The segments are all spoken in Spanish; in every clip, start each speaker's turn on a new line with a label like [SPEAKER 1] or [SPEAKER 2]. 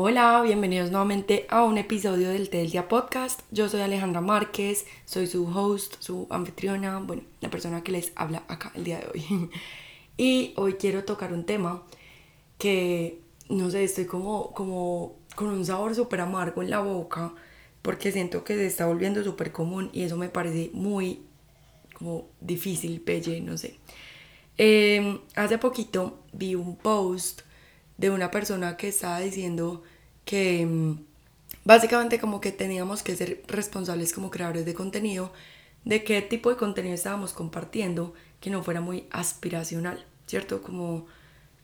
[SPEAKER 1] Hola, bienvenidos nuevamente a un episodio del Té del Día Podcast. Yo soy Alejandra Márquez, soy su host, su anfitriona, bueno, la persona que les habla acá el día de hoy. y hoy quiero tocar un tema que, no sé, estoy como, como con un sabor súper amargo en la boca porque siento que se está volviendo súper común y eso me parece muy como difícil, pelle, no sé. Em, hace poquito vi un post de una persona que estaba diciendo que em, básicamente como que teníamos que ser responsables como creadores de contenido de qué tipo de contenido estábamos compartiendo que no fuera muy aspiracional, ¿cierto? Como,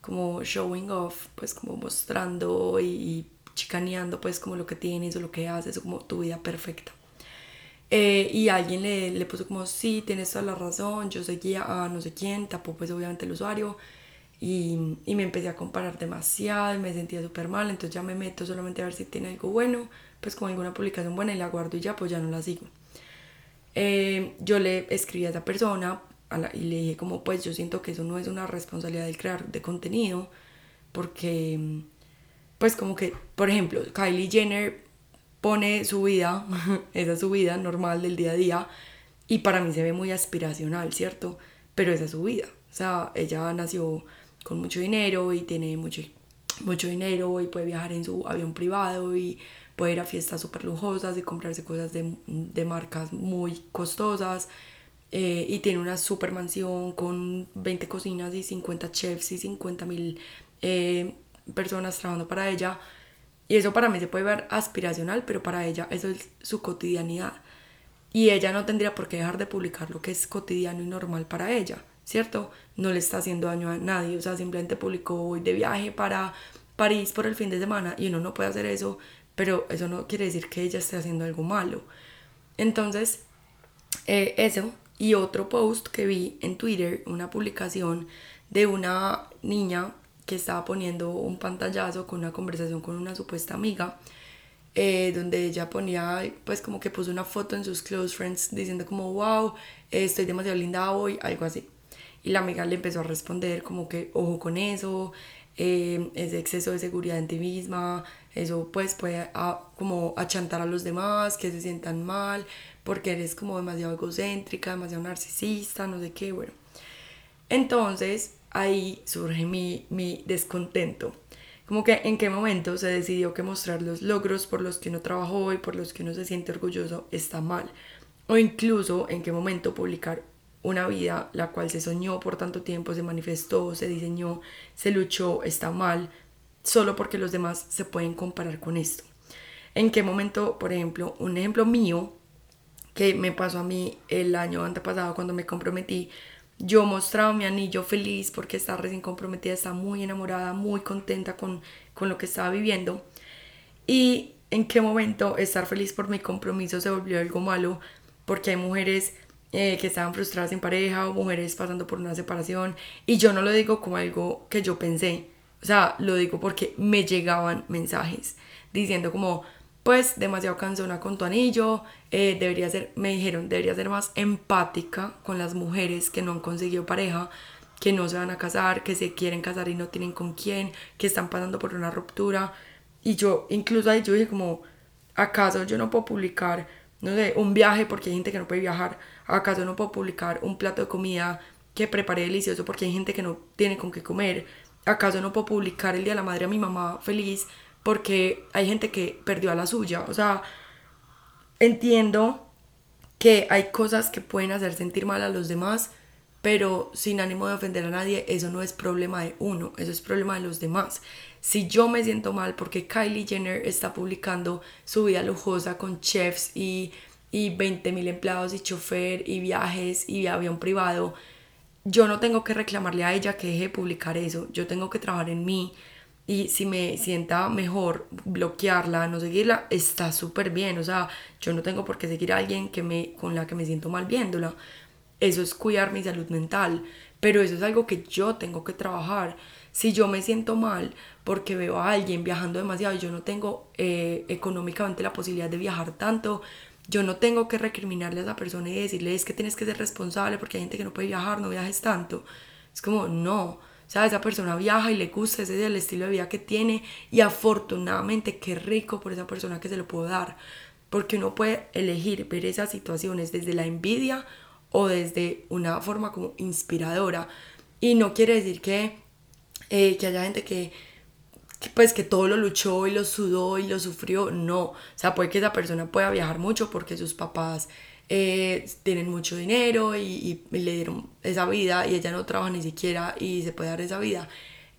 [SPEAKER 1] como showing off, pues como mostrando y, chicaneando pues como lo que tienes o lo que haces como tu vida perfecta. Eh, y alguien le, le, puso como, sí, tienes toda la razón, yo seguía a no sé quién, tapó pues obviamente el usuario y, y me empecé a comparar demasiado y me sentía súper mal, entonces ya me meto solamente a ver si tiene algo bueno, pues con alguna publicación buena y la guardo y ya, pues ya no la sigo. Eh, yo le escribí a esa persona y le dije como, pues yo siento que eso no es una responsabilidad del crear de contenido, porque, pues como que, por ejemplo, Kylie Jenner pone su vida, esa es su vida normal del día a día, y para mí se ve muy aspiracional, ¿cierto? Pero esa es su vida. O sea, ella nació con mucho dinero y tiene mucho, mucho dinero y puede viajar en su avión privado y puede ir a fiestas súper lujosas y comprarse cosas de, de marcas muy costosas. Eh, y tiene una super mansión con 20 cocinas y 50 chefs y 50 mil eh, personas trabajando para ella. Y eso para mí se puede ver aspiracional, pero para ella eso es su cotidianidad. Y ella no tendría por qué dejar de publicar lo que es cotidiano y normal para ella, ¿cierto? No le está haciendo daño a nadie, o sea, simplemente publicó hoy de viaje para París por el fin de semana y uno no puede hacer eso, pero eso no quiere decir que ella esté haciendo algo malo. Entonces, eh, eso y otro post que vi en Twitter, una publicación de una niña que estaba poniendo un pantallazo con una conversación con una supuesta amiga, eh, donde ella ponía, pues como que puso una foto en sus close friends diciendo como, wow, estoy demasiado linda hoy, algo así. Y la amiga le empezó a responder como que, ojo con eso, eh, ese exceso de seguridad en ti misma, eso pues puede como achantar a los demás, que se sientan mal, porque eres como demasiado egocéntrica, demasiado narcisista, no sé qué, bueno. Entonces, ahí surge mi, mi descontento. Como que en qué momento se decidió que mostrar los logros por los que uno trabajó y por los que uno se siente orgulloso está mal. O incluso en qué momento publicar una vida la cual se soñó por tanto tiempo, se manifestó, se diseñó, se luchó, está mal, solo porque los demás se pueden comparar con esto. ¿En qué momento, por ejemplo, un ejemplo mío que me pasó a mí el año antepasado cuando me comprometí, yo mostraba mi anillo feliz porque estaba recién comprometida, estaba muy enamorada, muy contenta con, con lo que estaba viviendo. Y en qué momento estar feliz por mi compromiso se volvió algo malo, porque hay mujeres eh, que estaban frustradas en pareja o mujeres pasando por una separación. Y yo no lo digo como algo que yo pensé, o sea, lo digo porque me llegaban mensajes diciendo como, pues demasiado cansona con tu anillo, eh, debería ser, me dijeron, debería ser más empática con las mujeres que no han conseguido pareja, que no se van a casar, que se quieren casar y no tienen con quién, que están pasando por una ruptura. Y yo, incluso ahí yo dije como, ¿acaso yo no puedo publicar, no sé, un viaje porque hay gente que no puede viajar? ¿Acaso no puedo publicar un plato de comida que preparé delicioso porque hay gente que no tiene con qué comer? ¿Acaso no puedo publicar el Día de la Madre a mi mamá feliz porque hay gente que perdió a la suya. O sea, entiendo que hay cosas que pueden hacer sentir mal a los demás, pero sin ánimo de ofender a nadie, eso no es problema de uno, eso es problema de los demás. Si yo me siento mal porque Kylie Jenner está publicando su vida lujosa con chefs y, y 20 mil empleados y chofer y viajes y avión privado, yo no tengo que reclamarle a ella que deje de publicar eso, yo tengo que trabajar en mí, y si me sienta mejor bloquearla, no seguirla, está súper bien. O sea, yo no tengo por qué seguir a alguien que me, con la que me siento mal viéndola. Eso es cuidar mi salud mental. Pero eso es algo que yo tengo que trabajar. Si yo me siento mal porque veo a alguien viajando demasiado y yo no tengo eh, económicamente la posibilidad de viajar tanto, yo no tengo que recriminarle a esa persona y decirle es que tienes que ser responsable porque hay gente que no puede viajar, no viajes tanto. Es como, no. O sea, esa persona viaja y le gusta, ese es el estilo de vida que tiene y afortunadamente qué rico por esa persona que se lo puedo dar. Porque uno puede elegir ver esas situaciones desde la envidia o desde una forma como inspiradora. Y no quiere decir que, eh, que haya gente que, pues que todo lo luchó y lo sudó y lo sufrió. No, o sea, puede que esa persona pueda viajar mucho porque sus papás eh, tienen mucho dinero y, le dieron esa vida y ella no trabaja ni siquiera y se puede dar esa vida.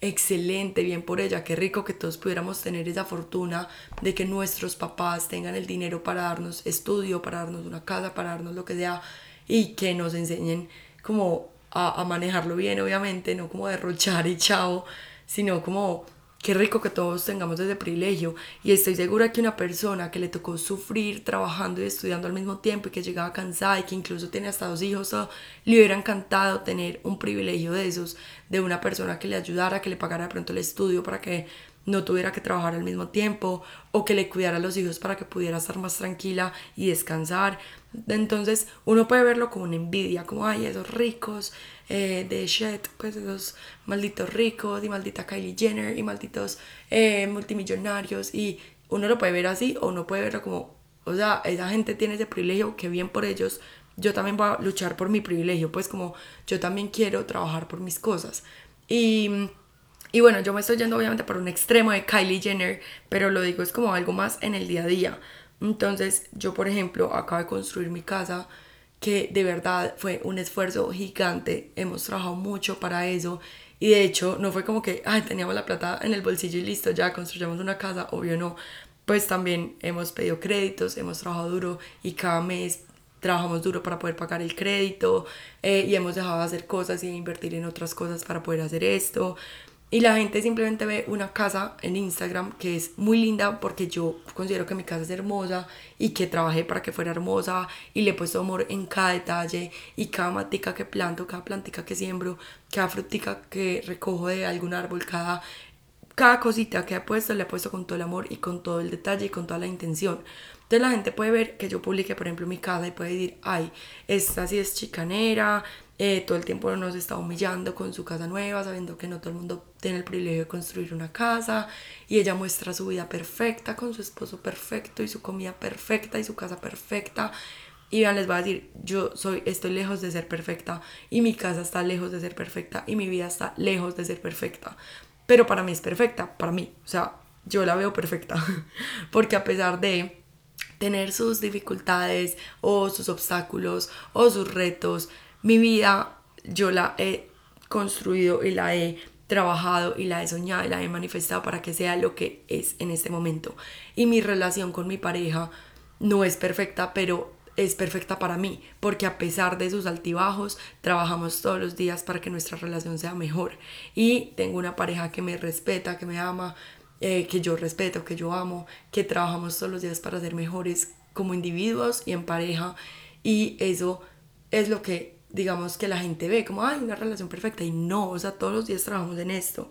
[SPEAKER 1] Excelente, bien por ella, qué rico que todos pudiéramos tener esa fortuna de que nuestros papás tengan el dinero para darnos estudio, para darnos una casa, para darnos lo que sea y que nos enseñen como a, manejarlo bien, obviamente, no como derrochar y chao, sino como Qué rico que todos tengamos ese privilegio. Y estoy segura que una persona que le tocó sufrir trabajando y estudiando al mismo tiempo y que llegaba cansada y que incluso tiene hasta dos hijos, le hubiera encantado tener un privilegio de esos, de una persona que le ayudara, que le pagara de pronto el estudio para que no tuviera que trabajar al mismo tiempo o que le cuidara a los hijos para que pudiera estar más tranquila y descansar. Entonces uno puede verlo como una envidia, como, ay, esos ricos eh, de shit, pues esos malditos ricos y maldita Kylie Jenner y malditos eh, multimillonarios y uno lo puede ver así o uno puede verlo como, o sea, esa gente tiene ese privilegio, que bien por ellos, yo también voy a luchar por mi privilegio, pues como yo también quiero trabajar por mis cosas. Y, y bueno, yo me estoy yendo obviamente por un extremo de Kylie Jenner, pero lo digo es como algo más en el día a día. Entonces, yo, por ejemplo, acabo de construir mi casa, que de verdad fue un esfuerzo gigante. Hemos trabajado mucho para eso. Y de hecho, no fue como que, ay, teníamos la plata en el bolsillo y listo, ya construyamos una casa, obvio no. Pues también hemos pedido créditos, hemos trabajado duro y cada mes trabajamos duro para poder pagar el crédito eh, y hemos dejado de hacer cosas y invertir en otras cosas para poder hacer esto. Y la gente simplemente ve una casa en Instagram que es muy linda porque yo considero que mi casa es hermosa y que trabajé para que fuera hermosa y le he puesto amor en cada detalle y cada matica que planto, cada plantica que siembro, cada frutica que recojo de algún árbol, cada, cada cosita que he puesto le he puesto con todo el amor y con todo el detalle y con toda la intención. Entonces la gente puede ver que yo publique, por ejemplo, mi casa y puede decir, ay, esta sí es chicanera, eh, todo el tiempo nos está humillando con su casa nueva, sabiendo que no todo el mundo tiene el privilegio de construir una casa y ella muestra su vida perfecta con su esposo perfecto y su comida perfecta y su casa perfecta. Y vean, les voy a decir, yo soy, estoy lejos de ser perfecta y mi casa está lejos de ser perfecta y mi vida está lejos de ser perfecta. Pero para mí es perfecta, para mí. O sea, yo la veo perfecta. Porque a pesar de tener sus dificultades o sus obstáculos o sus retos, mi vida yo la he construido y la he trabajado y la he soñado y la he manifestado para que sea lo que es en este momento. Y mi relación con mi pareja no es perfecta, pero es perfecta para mí, porque a pesar de sus altibajos, trabajamos todos los días para que nuestra relación sea mejor. Y tengo una pareja que me respeta, que me ama, eh, que yo respeto, que yo amo, que trabajamos todos los días para ser mejores como individuos y en pareja. Y eso es lo que digamos que la gente ve como, ay, una relación perfecta y no, o sea, todos los días trabajamos en esto.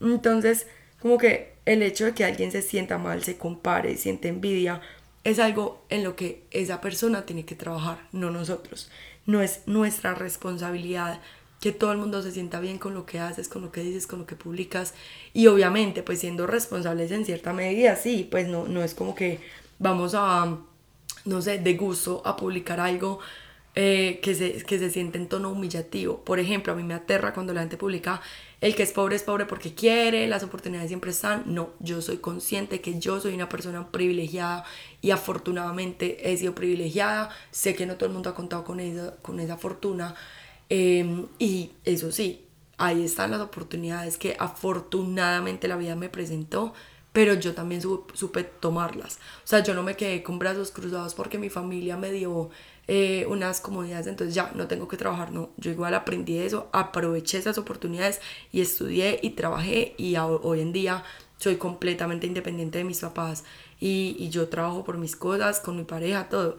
[SPEAKER 1] Entonces, como que el hecho de que alguien se sienta mal, se compare, siente envidia, es algo en lo que esa persona tiene que trabajar, no nosotros. No es nuestra responsabilidad que todo el mundo se sienta bien con lo que haces, con lo que dices, con lo que publicas. Y obviamente, pues siendo responsables en cierta medida, sí, pues no, no es como que vamos a, no sé, de gusto a publicar algo eh, que, se, que se siente en tono humillativo. Por ejemplo, a mí me aterra cuando la gente publica el que es pobre es pobre porque quiere, las oportunidades siempre están. No, yo soy consciente que yo soy una persona privilegiada y afortunadamente he sido privilegiada. Sé que no todo el mundo ha contado con esa, con esa fortuna. Em, y eso sí, ahí están las oportunidades que afortunadamente la vida me presentó pero yo también supe tomarlas. O sea, yo no me quedé con brazos cruzados porque mi familia me dio eh, unas comodidades, entonces ya no tengo que trabajar, no, yo igual aprendí eso, aproveché esas oportunidades y estudié y trabajé y hoy en día soy completamente independiente de mis papás y, y yo trabajo por mis cosas, con mi pareja, todo.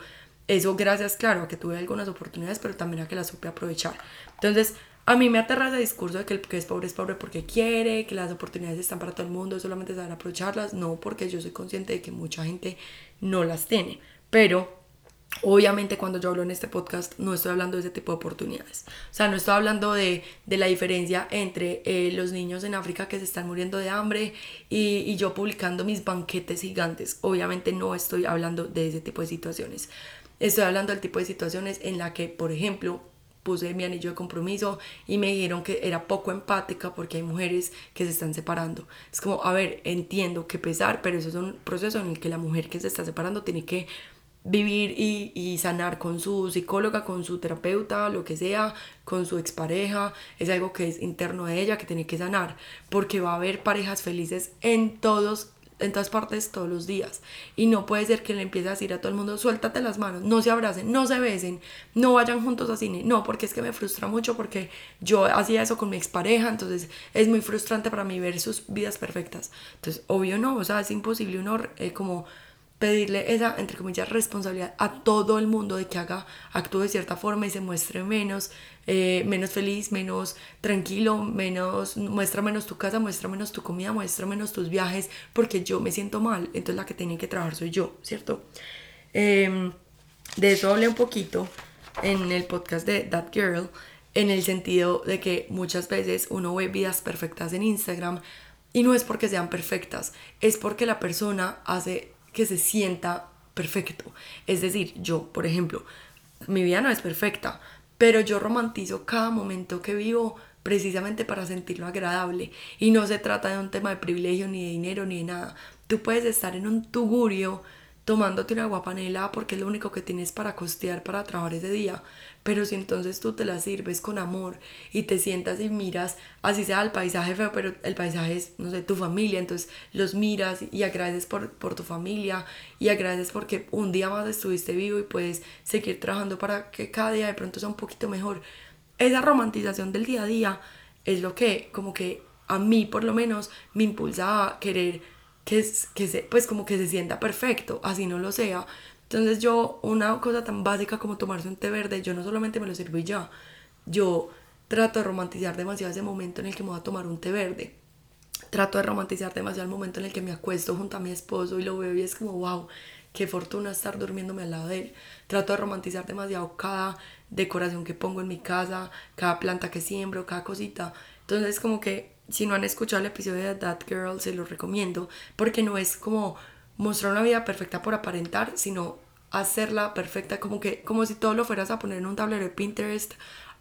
[SPEAKER 1] Eso gracias, claro, a que tuve algunas oportunidades, pero también a que las supe aprovechar. Entonces, a mí me aterra ese discurso de que el que es pobre es pobre porque quiere, que las oportunidades están para todo el mundo, solamente saber aprovecharlas. No, porque yo soy consciente de que mucha gente no las tiene. Pero Obviamente cuando yo hablo en este podcast no estoy hablando de ese tipo de oportunidades. O sea, no estoy hablando de, de la diferencia entre eh, los niños en África que se están muriendo de hambre y, y yo publicando mis banquetes gigantes. Obviamente no estoy hablando de ese tipo de situaciones. Estoy hablando del tipo de situaciones en la que, por ejemplo, puse mi anillo de compromiso y me dijeron que era poco empática porque hay mujeres que se están separando. Es como, a ver, entiendo que pesar, pero eso es un proceso en el que la mujer que se está separando tiene que vivir y, y, sanar con su psicóloga, con su terapeuta, lo que sea, con su expareja, es algo que es interno de ella que tiene que sanar, porque va a haber parejas felices en todos en todas partes todos los días. Y no puede ser que le empiece a decir a todo el mundo, suéltate las manos, no se abracen, no se besen, no vayan juntos a cine. No, porque es que me frustra mucho porque yo hacía eso con mi expareja, entonces es muy frustrante para mí ver sus vidas perfectas. Entonces, obvio no, o sea, es imposible uno eh, como pedirle esa, entre comillas, responsabilidad a todo el mundo de que haga, actúe de cierta forma y se muestre menos, eh, menos feliz, menos tranquilo, menos, muestra menos tu casa, muestra menos tu comida, muestra menos tus viajes, porque yo me siento mal, entonces la que tiene que trabajar soy yo, ¿cierto? Em, de eso hablé un poquito en el podcast de That Girl, en el sentido de que muchas veces uno ve vidas perfectas en Instagram y no es porque sean perfectas, es porque la persona hace que se sienta perfecto. Es decir, yo, por ejemplo, mi vida no es perfecta, pero yo romantizo cada momento que vivo precisamente para sentirlo agradable. Y no se trata de un tema de privilegio, ni de dinero, ni de nada. Tú puedes estar en un tugurio tomándote una guapanela porque es lo único que tienes para costear para trabajar ese día. Pero si entonces tú te la sirves con amor y te sientas y miras, así sea el paisaje feo, pero el paisaje es, no sé, tu familia, entonces los miras y agradeces por, por tu familia y agradeces porque un día más estuviste vivo y puedes seguir trabajando para que cada día de pronto sea un poquito mejor. Esa romantización del día a día es lo que como que a mí por lo menos me impulsa a querer que, que se, pues como que se sienta perfecto, así no lo sea. Entonces yo, una cosa tan básica como tomarse un té verde, yo no solamente me lo sirvo y ya, yo trato de romantizar demasiado ese momento en el que me voy a tomar un té verde. Trato de romantizar demasiado el momento en el que me acuesto junto a mi esposo y lo veo y es como, wow, qué fortuna estar durmiéndome al lado de él. Trato de romantizar demasiado cada decoración que pongo en mi casa, cada planta que siembro, cada cosita. Entonces como que si no han escuchado el episodio de That Girl, se lo recomiendo, porque no es como mostrar una vida perfecta por aparentar, sino hacerla perfecta, como que como si todo lo fueras a poner en un tablero de Pinterest,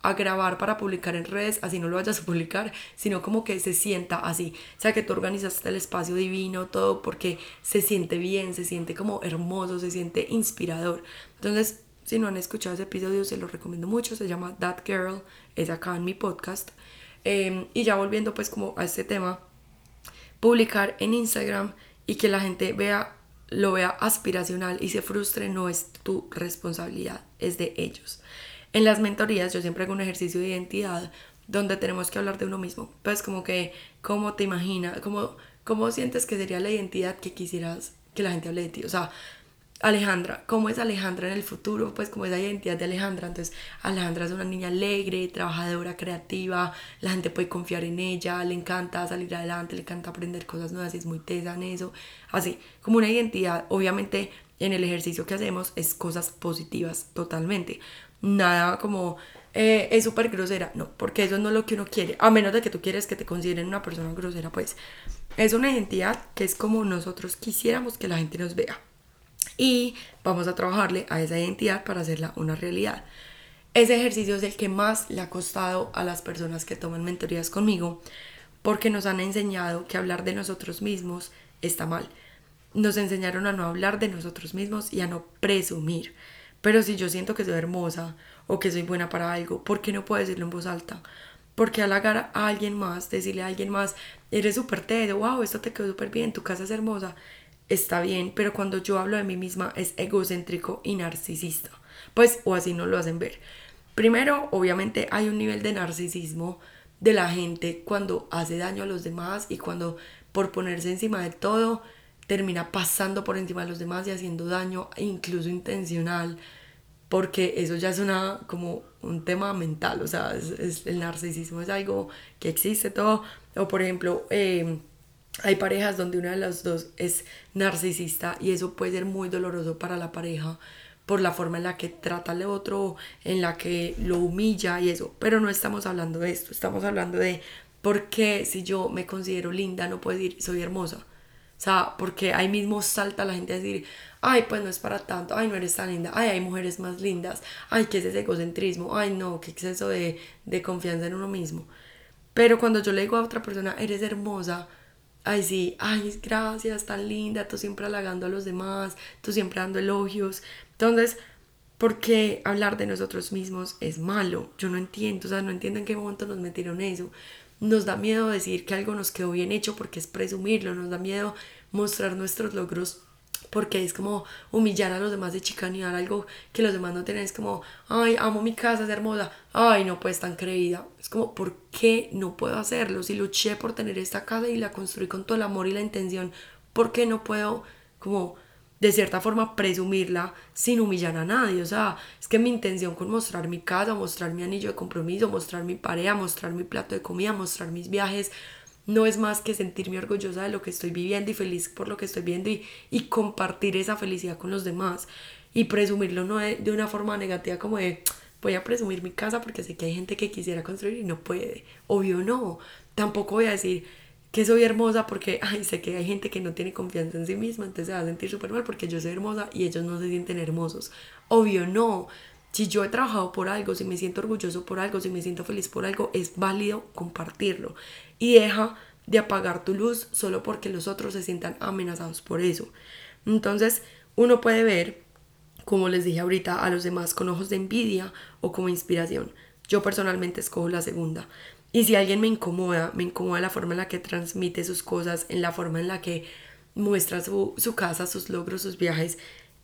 [SPEAKER 1] a grabar para publicar en redes, así no lo vayas a publicar, sino como que se sienta así, o sea que tú organizaste el espacio divino, todo porque se siente bien, se siente como hermoso, se siente inspirador. Entonces, si no han escuchado ese episodio, se lo recomiendo mucho, se llama That Girl, es acá en mi podcast. Em, y ya volviendo pues como a este tema, publicar en Instagram y que la gente vea, lo vea aspiracional y se frustre no es tu responsabilidad, es de ellos. En las mentorías yo siempre hago un ejercicio de identidad donde tenemos que hablar de uno mismo. Pues como que, ¿cómo te imaginas? ¿Cómo, cómo sientes que sería la identidad que quisieras que la gente hable de ti? O sea, Alejandra, ¿cómo es Alejandra en el futuro? Pues como es la identidad de Alejandra. Entonces, Alejandra es una niña alegre, trabajadora, creativa, la gente puede confiar en ella, le encanta salir adelante, le encanta aprender cosas nuevas, es muy tesa en eso. Así, como una identidad, obviamente en el ejercicio que hacemos es cosas positivas totalmente. Nada como eh, es súper grosera, no, porque eso no es lo que uno quiere, a menos de que tú quieres que te consideren una persona grosera, pues es una identidad que es como nosotros quisiéramos que la gente nos vea y vamos a trabajarle a esa identidad para hacerla una realidad. Ese ejercicio es el que más le ha costado a las personas que toman mentorías conmigo porque nos han enseñado que hablar de nosotros mismos está mal. Nos enseñaron a no hablar de nosotros mismos y a no presumir. Pero si yo siento que soy hermosa o que soy buena para algo, ¿por qué no puedo decirlo en voz alta? Porque halagar a alguien más, decirle a alguien más, eres súper tedo, wow, esto te quedó súper bien, tu casa es hermosa, está bien, pero cuando yo hablo de mí misma es egocéntrico y narcisista. Pues, o así no lo hacen ver. Primero, obviamente hay un nivel de narcisismo de la gente cuando hace daño a los demás y cuando por ponerse encima de todo termina pasando por encima de los demás y haciendo daño incluso intencional porque eso ya es una como un tema mental o sea es, el narcisismo es algo que existe todo o por ejemplo eh, hay parejas donde una de las dos es narcisista y eso puede ser muy doloroso para la pareja por la forma en la que trata al otro, en la que lo humilla y eso. Pero no estamos hablando de esto, estamos hablando de por qué si yo me considero linda no puedo decir soy hermosa. O sea, porque ahí mismo salta la gente a decir, ay, pues no es para tanto, ay, no eres tan linda, ay, hay mujeres más lindas, ay, qué es ese egocentrismo, ay, no, qué exceso de, de confianza en uno mismo. Pero cuando yo le digo a otra persona, eres hermosa, ay, sí, ay, gracias, tan linda, tú siempre halagando a los demás, tú siempre dando elogios. Entonces, ¿por qué hablar de nosotros mismos es malo? Yo no entiendo, o sea, no entiendo en qué momento nos metieron eso. Nos da miedo decir que algo nos quedó bien hecho porque es presumirlo, nos da miedo mostrar nuestros logros porque es como humillar a los demás de chicanear algo que los demás no tienen, es como, ay, amo mi casa, es hermosa, ay, no pues tan creída, es como, ¿por qué no puedo hacerlo? Si luché por tener esta casa y la construí con todo el amor y la intención, ¿por qué no puedo como de cierta forma presumirla sin humillar a nadie. O sea, es que mi intención con mostrar mi casa, mostrar mi anillo de compromiso, mostrar mi pareja, mostrar mi plato de comida, mostrar mis viajes, no es más que sentirme orgullosa de lo que estoy viviendo y feliz por lo que estoy viendo y, y compartir esa felicidad con los demás y presumirlo no de, de, una forma negativa como de voy a presumir mi casa porque sé que hay gente que quisiera construir y no puede. Obvio no. Tampoco voy a decir que soy hermosa porque ay, sé que hay gente que no tiene confianza en sí misma, entonces se va a sentir súper mal porque yo soy hermosa y ellos no se sienten hermosos. Obvio no. Si yo he trabajado por algo, si me siento orgulloso por algo, si me siento feliz por algo, es válido compartirlo. Y deja de apagar tu luz solo porque los otros se sientan amenazados por eso. Entonces, uno puede ver, como les dije ahorita, a los demás con ojos de envidia o como inspiración. Yo personalmente escojo la segunda. Y si alguien me incomoda, me incomoda la forma en la que transmite sus cosas, en la forma en la que muestra su, su casa, sus logros, sus viajes,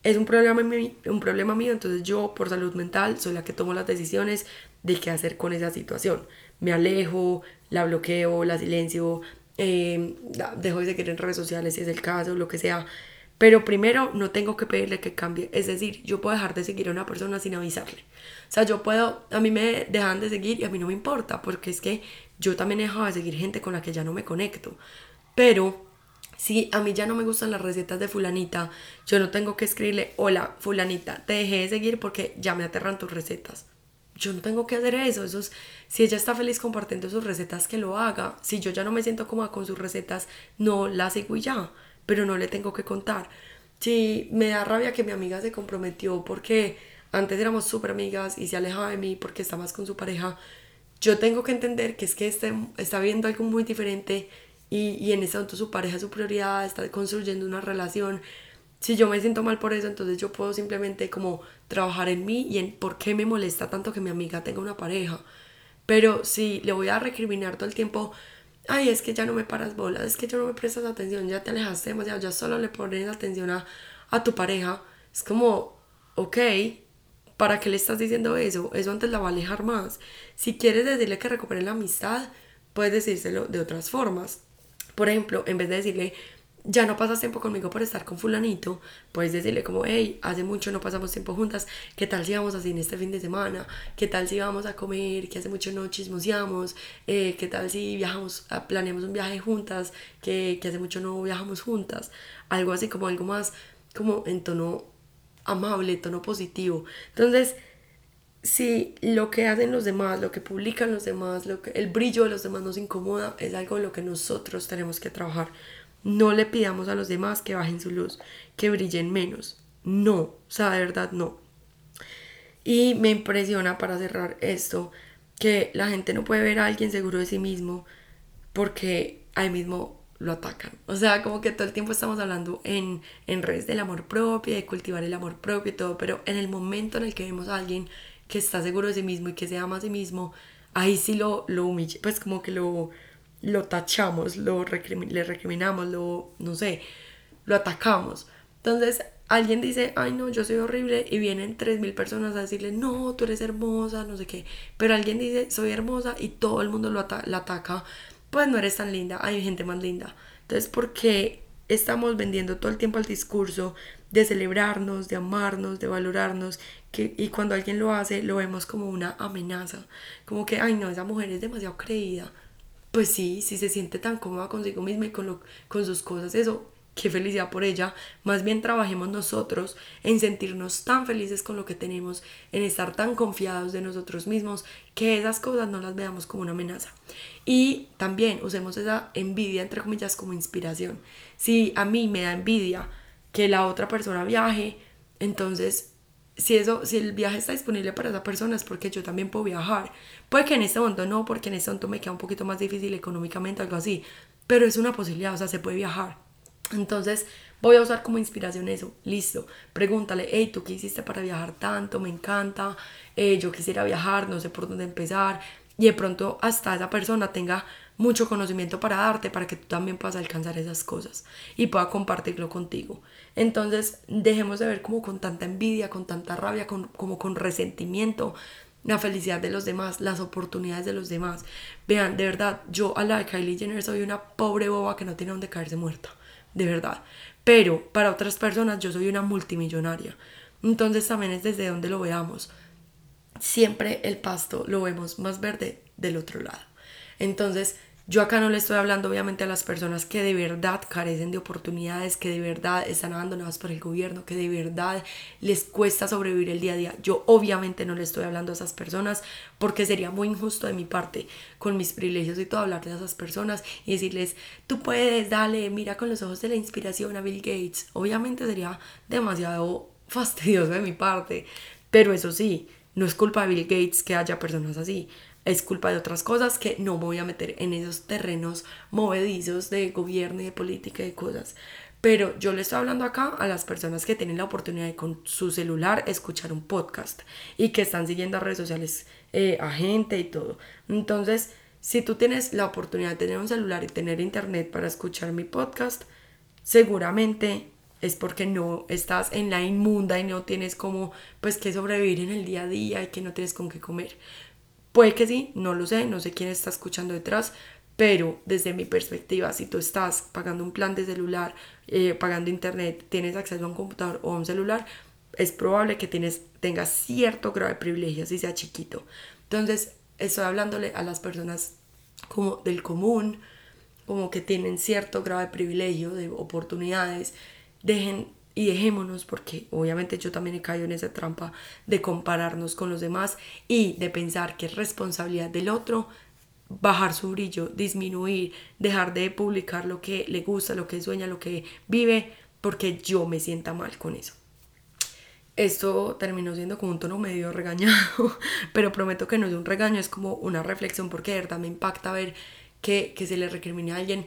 [SPEAKER 1] es un problema, un problema mío, entonces yo por salud mental soy la que tomo las decisiones de qué hacer con esa situación. Me alejo, la bloqueo, la silencio, eh, dejo de seguir en redes sociales si es el caso, lo que sea. Pero primero no tengo que pedirle que cambie. Es decir, yo puedo dejar de seguir a una persona sin avisarle. O sea, yo puedo, a mí me dejan de seguir y a mí no me importa, porque es que yo también he dejado de seguir gente con la que ya no me conecto. Pero si a mí ya no me gustan las recetas de fulanita, yo no tengo que escribirle, hola fulanita, te dejé de seguir porque ya me aterran tus recetas. Yo no tengo que hacer eso, eso si ella está feliz compartiendo sus recetas, que lo haga. Si yo ya no me siento cómoda con sus recetas, no las sigo y ya, pero no le tengo que contar. Si me da rabia que mi amiga se comprometió porque antes éramos súper amigas y se alejaba de mí porque está más con su pareja, yo tengo que entender que es que este, está viendo algo muy diferente y, y en ese momento su pareja es su prioridad, está construyendo una relación. Si yo me siento mal por eso, entonces yo puedo simplemente como trabajar en mí y en por qué me molesta tanto que mi amiga tenga una pareja. Pero si le voy a recriminar todo el tiempo, ay, es que ya no me paras bolas, es que ya no me prestas atención, ya te alejaste demasiado, ya solo le pones atención a, a tu pareja, es como, ok, ¿para qué le estás diciendo eso? Eso antes la va a alejar más. Si quieres decirle que recupere la amistad, puedes decírselo de otras formas. Por ejemplo, en vez de decirle, ya no pasas tiempo conmigo por estar con fulanito, puedes decirle como, hey, hace mucho no pasamos tiempo juntas, ¿qué tal si vamos a cine este fin de semana? ¿Qué tal si vamos a comer? Que hace mucho no chismoseamos, eh, ¿qué tal si viajamos, ah, planeamos un viaje juntas? Que, que hace mucho no viajamos juntas, algo así como algo más como en tono amable, tono positivo. Entonces, si lo que hacen los demás, lo que publican los demás, lo que, el brillo de los demás nos incomoda, es algo en lo que nosotros tenemos que trabajar. No le pidamos a los demás que bajen su luz, que brillen menos. No, o sea, de verdad no. Y me impresiona para cerrar esto que la gente no puede ver a alguien seguro de sí mismo porque ahí mismo lo atacan. O sea, como que todo el tiempo estamos hablando en, en redes del amor propio, de cultivar el amor propio y todo, pero en el momento en el que vemos a alguien que está seguro de sí mismo y que se ama a sí mismo, ahí sí lo, lo pues como que lo, lo tachamos, lo le recriminamos, lo, no sé, lo atacamos. Entonces, alguien dice, ay no, yo soy horrible y vienen 3.000 personas a decirle, no, tú eres hermosa, no sé qué. Pero alguien dice, soy hermosa y todo el mundo lo la ataca, pues no eres tan linda, hay gente más linda. Entonces, ¿por qué estamos vendiendo todo el tiempo el discurso de celebrarnos, de amarnos, de valorarnos, que, y cuando alguien lo hace lo vemos como una amenaza, como que, ay no, esa mujer es demasiado creída. Pues sí, si se siente tan cómoda consigo misma y con, lo, con sus cosas, eso qué felicidad por ella, más bien trabajemos nosotros en sentirnos tan felices con lo que tenemos, en estar tan confiados de nosotros mismos, que esas cosas no las veamos como una amenaza. Y también usemos esa envidia, entre comillas, como inspiración. Si a mí me da envidia que la otra persona viaje, entonces si eso, si el viaje está disponible para esa persona es porque yo también puedo viajar. Puede que en este momento no, porque en este momento me queda un poquito más difícil económicamente, algo así. Pero es una posibilidad, o sea, se puede viajar. Entonces voy a usar como inspiración eso. Listo. Pregúntale, hey, ¿tú qué hiciste para viajar tanto? Me encanta. Eh, yo quisiera viajar, no sé por dónde empezar. Y de pronto hasta esa persona tenga mucho conocimiento para darte, para que tú también puedas alcanzar esas cosas y pueda compartirlo contigo. Entonces, dejemos de ver como con tanta envidia, con tanta rabia, como con resentimiento la felicidad de los demás, las oportunidades de los demás. Vean, de verdad, yo a la de Kylie Jenner soy una pobre boba que no tiene donde caerse muerta, de verdad. Pero para otras personas yo soy una multimillonaria. Entonces también es desde donde lo veamos. Siempre el pasto lo vemos más verde del otro lado. Entonces, yo acá no le estoy hablando obviamente a las personas que de verdad carecen de oportunidades, que de verdad están abandonadas por el gobierno, que de verdad les cuesta sobrevivir el día a día. Yo obviamente no le estoy hablando a esas personas porque sería muy injusto de mi parte con mis privilegios y todo hablarle a esas personas y decirles, tú puedes, dale, mira con los ojos de la inspiración a Bill Gates. Obviamente sería demasiado fastidioso de mi parte, pero eso sí, no es culpa de Bill Gates que haya personas así es culpa de otras cosas que no me voy a meter en esos terrenos movedizos de gobierno y de política y de cosas. Pero yo le estoy hablando acá a las personas que tienen la oportunidad de con su celular escuchar un podcast y que están siguiendo a redes sociales eh, a gente y todo. Entonces, si tú tienes la oportunidad de tener un celular y tener internet para escuchar mi podcast, seguramente es porque no estás en la inmunda y no tienes como pues que sobrevivir en el día a día y que no tienes con qué comer. Puede que sí, no lo sé, no sé quién está escuchando detrás, pero desde mi perspectiva, si tú estás pagando un plan de celular, eh, pagando internet, tienes acceso a un computador o a un celular, es probable que tienes, tengas cierto grado de privilegio, si sea chiquito. Entonces, estoy hablándole a las personas como del común, como que tienen cierto grado de privilegio, de oportunidades, dejen y dejémonos porque obviamente yo también he caído en esa trampa de compararnos con los demás y de pensar que es responsabilidad del otro bajar su brillo, disminuir, dejar de publicar lo que le gusta, lo que sueña, lo que vive, porque yo me sienta mal con eso. Esto terminó siendo como un tono medio regañado, pero prometo que no es un regaño, es como una reflexión porque de verdad me impacta ver que, que se le recrimine a alguien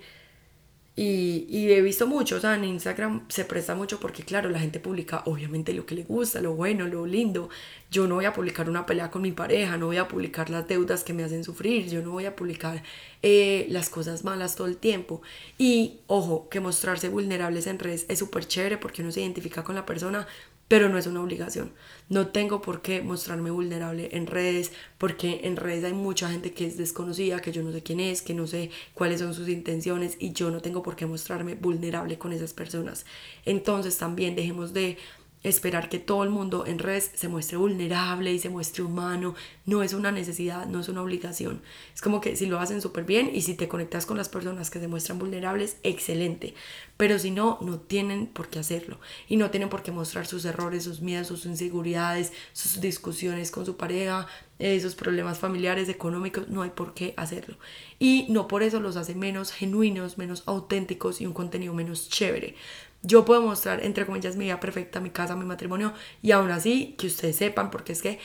[SPEAKER 1] y, he visto mucho, o sea, en Instagram se presta mucho porque, claro, la gente publica obviamente lo que le gusta, lo bueno, lo lindo. Yo no voy a publicar una pelea con mi pareja, no voy a publicar las deudas que me hacen sufrir, yo no voy a publicar eh, las cosas malas todo el tiempo. Y, ojo, que mostrarse vulnerables en redes es súper chévere porque uno se identifica con la persona, pero no es una obligación. No tengo por qué mostrarme vulnerable en redes, porque en redes hay mucha gente que es desconocida, que yo no sé quién es, que no sé cuáles son sus intenciones y yo no tengo por qué mostrarme vulnerable con esas personas. Entonces también dejemos de esperar que todo el mundo en redes se muestre vulnerable y se muestre humano. No es una necesidad, no es una obligación. Es como que si lo hacen súper bien y si te conectas con las personas que se muestran vulnerables, excelente. Pero si no, no tienen por qué hacerlo. Y no tienen por qué mostrar sus errores, sus miedos, sus inseguridades, sus discusiones con su pareja, esos problemas familiares, económicos. No hay por qué hacerlo. Y no por eso los hace menos genuinos, menos auténticos y un contenido menos chévere yo puedo mostrar, entre comillas, mi vida perfecta, mi casa, mi matrimonio, y aún así, que ustedes sepan, porque es que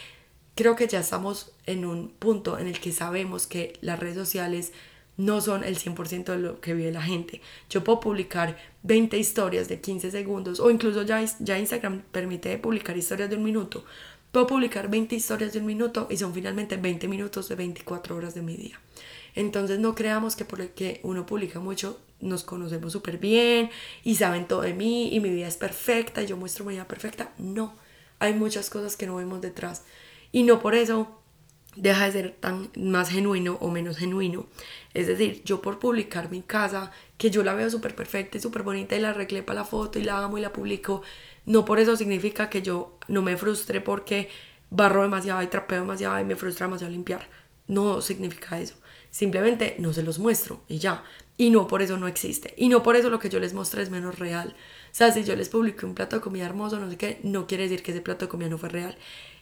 [SPEAKER 1] creo que ya estamos en un punto en el que sabemos que las redes sociales no son el 100% de lo que vive la gente. Yo puedo publicar 20 historias de 15 segundos, o incluso ya, ya Instagram permite publicar historias de un minuto. Puedo publicar 20 historias de un minuto y son finalmente 20 minutos de 24 horas de mi día. Entonces no creamos que porque uno publica mucho nos conocemos súper bien y saben todo de mí y mi vida es perfecta y yo muestro mi vida perfecta. No, hay muchas cosas que no vemos detrás y no por eso deja de ser tan más genuino o menos genuino. Es decir, yo por publicar mi casa, que yo la veo súper perfecta y súper bonita y la arreglé para la foto y la amo y la publico, no por eso significa que yo no me frustre porque barro demasiado y trapeo demasiado y me frustra demasiado limpiar. No significa eso. Simplemente no se los muestro y ya. Y no por eso no existe. Y no por eso lo que yo les muestre es menos real. O sea, si yo les publiqué un plato de comida hermoso, no sé qué, no quiere decir que ese plato de comida no fue real.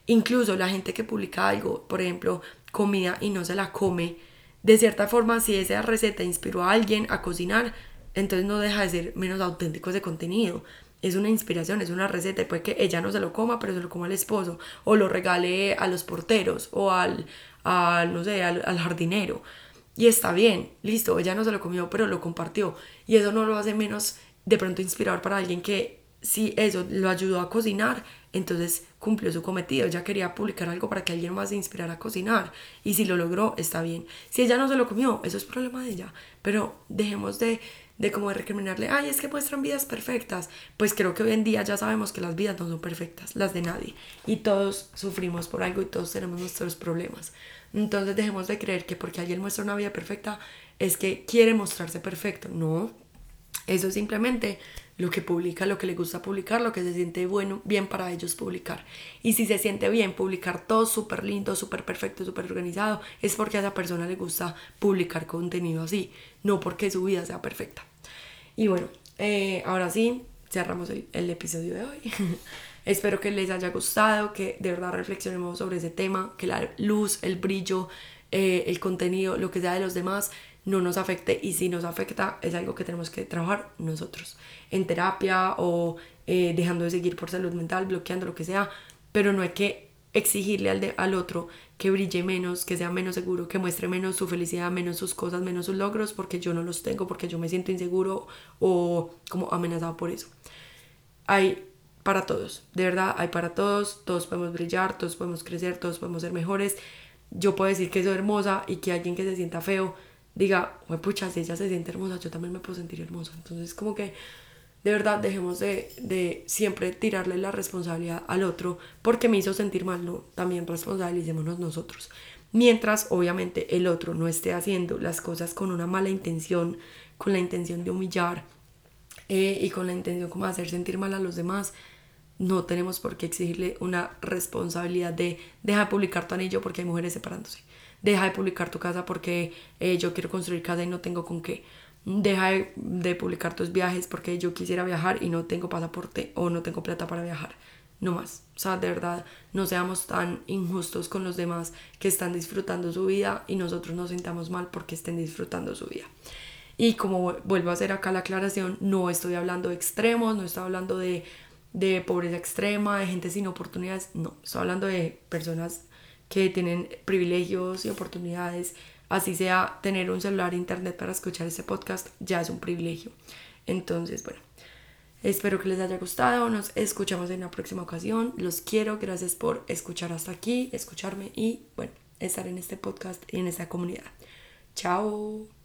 [SPEAKER 1] Incluso la gente que publica algo, por ejemplo, comida y no se la come, de cierta forma, si esa receta inspiró a alguien a cocinar, entonces no deja de ser menos auténtico ese contenido. Es una inspiración, es una receta y puede que ella no se lo coma, pero se lo coma al esposo, o lo regale a los porteros, o al, al no sé, al, al jardinero. Y está bien, listo, ella no se lo comió, pero lo compartió. Y eso no lo hace menos de pronto inspirador para alguien que si eso lo ayudó a cocinar, entonces cumplió su cometido. Ella quería publicar algo para que alguien más se inspirara a cocinar. Y si lo logró, está bien. Si ella no se lo comió, eso es problema de ella. Pero dejemos de, de como recriminarle, ay, es que muestran vidas perfectas. Pues creo que hoy en día ya sabemos que las vidas no son perfectas, las de nadie. Y todos sufrimos por algo y todos tenemos nuestros problemas. Entonces dejemos de creer que porque alguien muestra una vida perfecta es que quiere mostrarse perfecto. No, eso es simplemente lo que publica, lo que le gusta publicar, lo que se siente bueno, bien para ellos publicar. Y si se siente bien publicar todo súper lindo, súper perfecto, súper organizado, es porque a esa persona le gusta publicar contenido así, no porque su vida sea perfecta. Y bueno, eh, ahora sí, cerramos el, episodio de hoy. Espero que les haya gustado, que de verdad reflexionemos sobre ese tema, que la luz, el brillo, eh, el contenido, lo que sea de los demás, no nos afecte y si nos afecta es algo que tenemos que trabajar nosotros en terapia o eh, dejando de seguir por salud mental, bloqueando lo que sea, pero no hay que exigirle al, de, al otro que brille menos, que sea menos seguro, que muestre menos su felicidad, menos sus cosas, menos sus logros, porque yo no los tengo, porque yo me siento inseguro o como amenazado por eso. Hay para todos, de verdad hay para todos, todos podemos brillar, todos podemos crecer, todos podemos ser mejores. Yo puedo decir que soy hermosa y que alguien que se sienta feo diga, pucha, si ella se siente hermosa, yo también me puedo sentir hermosa. Entonces como que de verdad dejemos de, de siempre tirarle la responsabilidad al otro porque me hizo sentir mal, no, también responsabilicémonos nosotros. Mientras obviamente el otro no esté haciendo las cosas con una mala intención, con la intención de humillar eh, y con la intención como de hacer sentir mal a los demás, no tenemos por qué exigirle una responsabilidad de deja de publicar tu anillo porque hay mujeres separándose. Deja de publicar tu casa porque eh, yo quiero construir casa y no tengo con qué. Deja de, publicar tus viajes porque yo quisiera viajar y no tengo pasaporte o no tengo plata para viajar. No más. O sea, de verdad, no seamos tan injustos con los demás que están disfrutando su vida y nosotros nos sintamos mal porque estén disfrutando su vida. Y como vuelvo a hacer acá la aclaración, no estoy hablando de extremos, no estoy hablando de de pobreza extrema, de gente sin oportunidades, no, estoy hablando de personas que tienen privilegios y oportunidades, así sea tener un celular e internet para escuchar este podcast, ya es un privilegio. Entonces, bueno, espero que les haya gustado, nos escuchamos en una próxima ocasión, los quiero, gracias por escuchar hasta aquí, escucharme y, bueno, estar en este podcast y en esta comunidad. Chao.